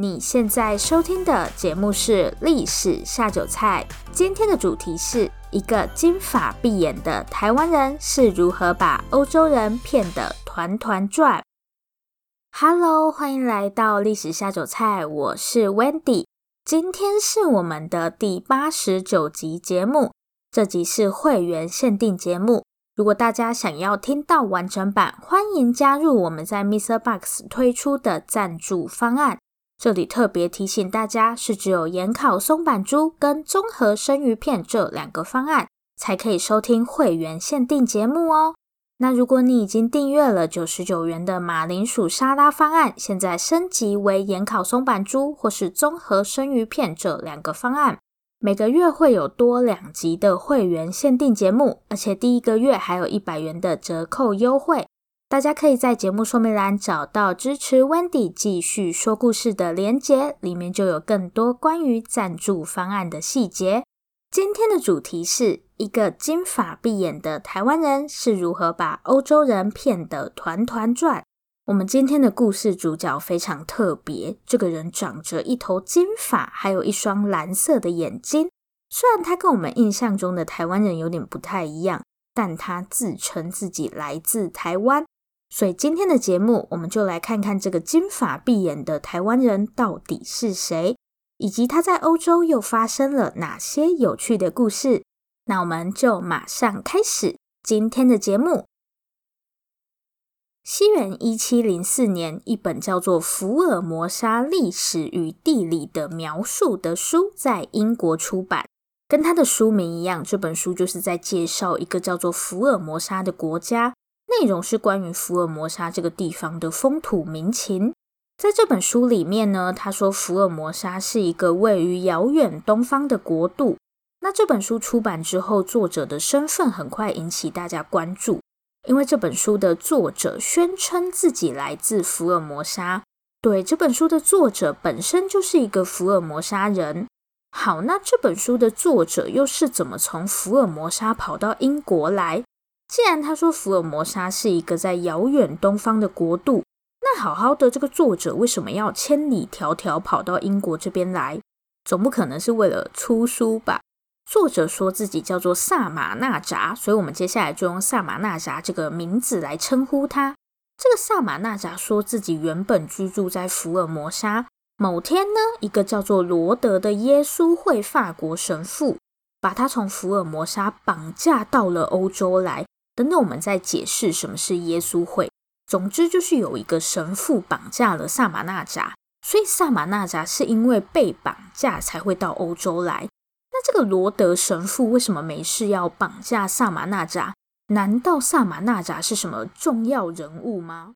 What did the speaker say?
你现在收听的节目是《历史下酒菜》，今天的主题是一个金发碧眼的台湾人是如何把欧洲人骗得团团转。Hello，欢迎来到《历史下酒菜》，我是 Wendy，今天是我们的第八十九集节目，这集是会员限定节目。如果大家想要听到完整版，欢迎加入我们在 Mr. Box 推出的赞助方案。这里特别提醒大家，是只有盐烤松阪猪跟综合生鱼片这两个方案才可以收听会员限定节目哦。那如果你已经订阅了九十九元的马铃薯沙拉方案，现在升级为盐烤松阪猪或是综合生鱼片这两个方案，每个月会有多两集的会员限定节目，而且第一个月还有一百元的折扣优惠。大家可以在节目说明栏找到支持 Wendy 继续说故事的连结，里面就有更多关于赞助方案的细节。今天的主题是一个金发碧眼的台湾人是如何把欧洲人骗得团团转。我们今天的故事主角非常特别，这个人长着一头金发，还有一双蓝色的眼睛。虽然他跟我们印象中的台湾人有点不太一样，但他自称自己来自台湾。所以今天的节目，我们就来看看这个金发碧眼的台湾人到底是谁，以及他在欧洲又发生了哪些有趣的故事。那我们就马上开始今天的节目。西元一七零四年，一本叫做《福尔摩沙历史与地理的描述》的书在英国出版，跟他的书名一样，这本书就是在介绍一个叫做福尔摩沙的国家。内容是关于福尔摩沙这个地方的风土民情。在这本书里面呢，他说福尔摩沙是一个位于遥远东方的国度。那这本书出版之后，作者的身份很快引起大家关注，因为这本书的作者宣称自己来自福尔摩沙。对，这本书的作者本身就是一个福尔摩沙人。好，那这本书的作者又是怎么从福尔摩沙跑到英国来？既然他说福尔摩沙是一个在遥远东方的国度，那好好的这个作者为什么要千里迢迢跑到英国这边来？总不可能是为了出书吧？作者说自己叫做萨马纳扎，所以我们接下来就用萨马纳扎这个名字来称呼他。这个萨马纳扎说自己原本居住在福尔摩沙，某天呢，一个叫做罗德的耶稣会法国神父把他从福尔摩沙绑架到了欧洲来。等等，我们再解释什么是耶稣会。总之，就是有一个神父绑架了萨马纳扎，所以萨马纳扎是因为被绑架才会到欧洲来。那这个罗德神父为什么没事要绑架萨马纳扎？难道萨马纳扎是什么重要人物吗？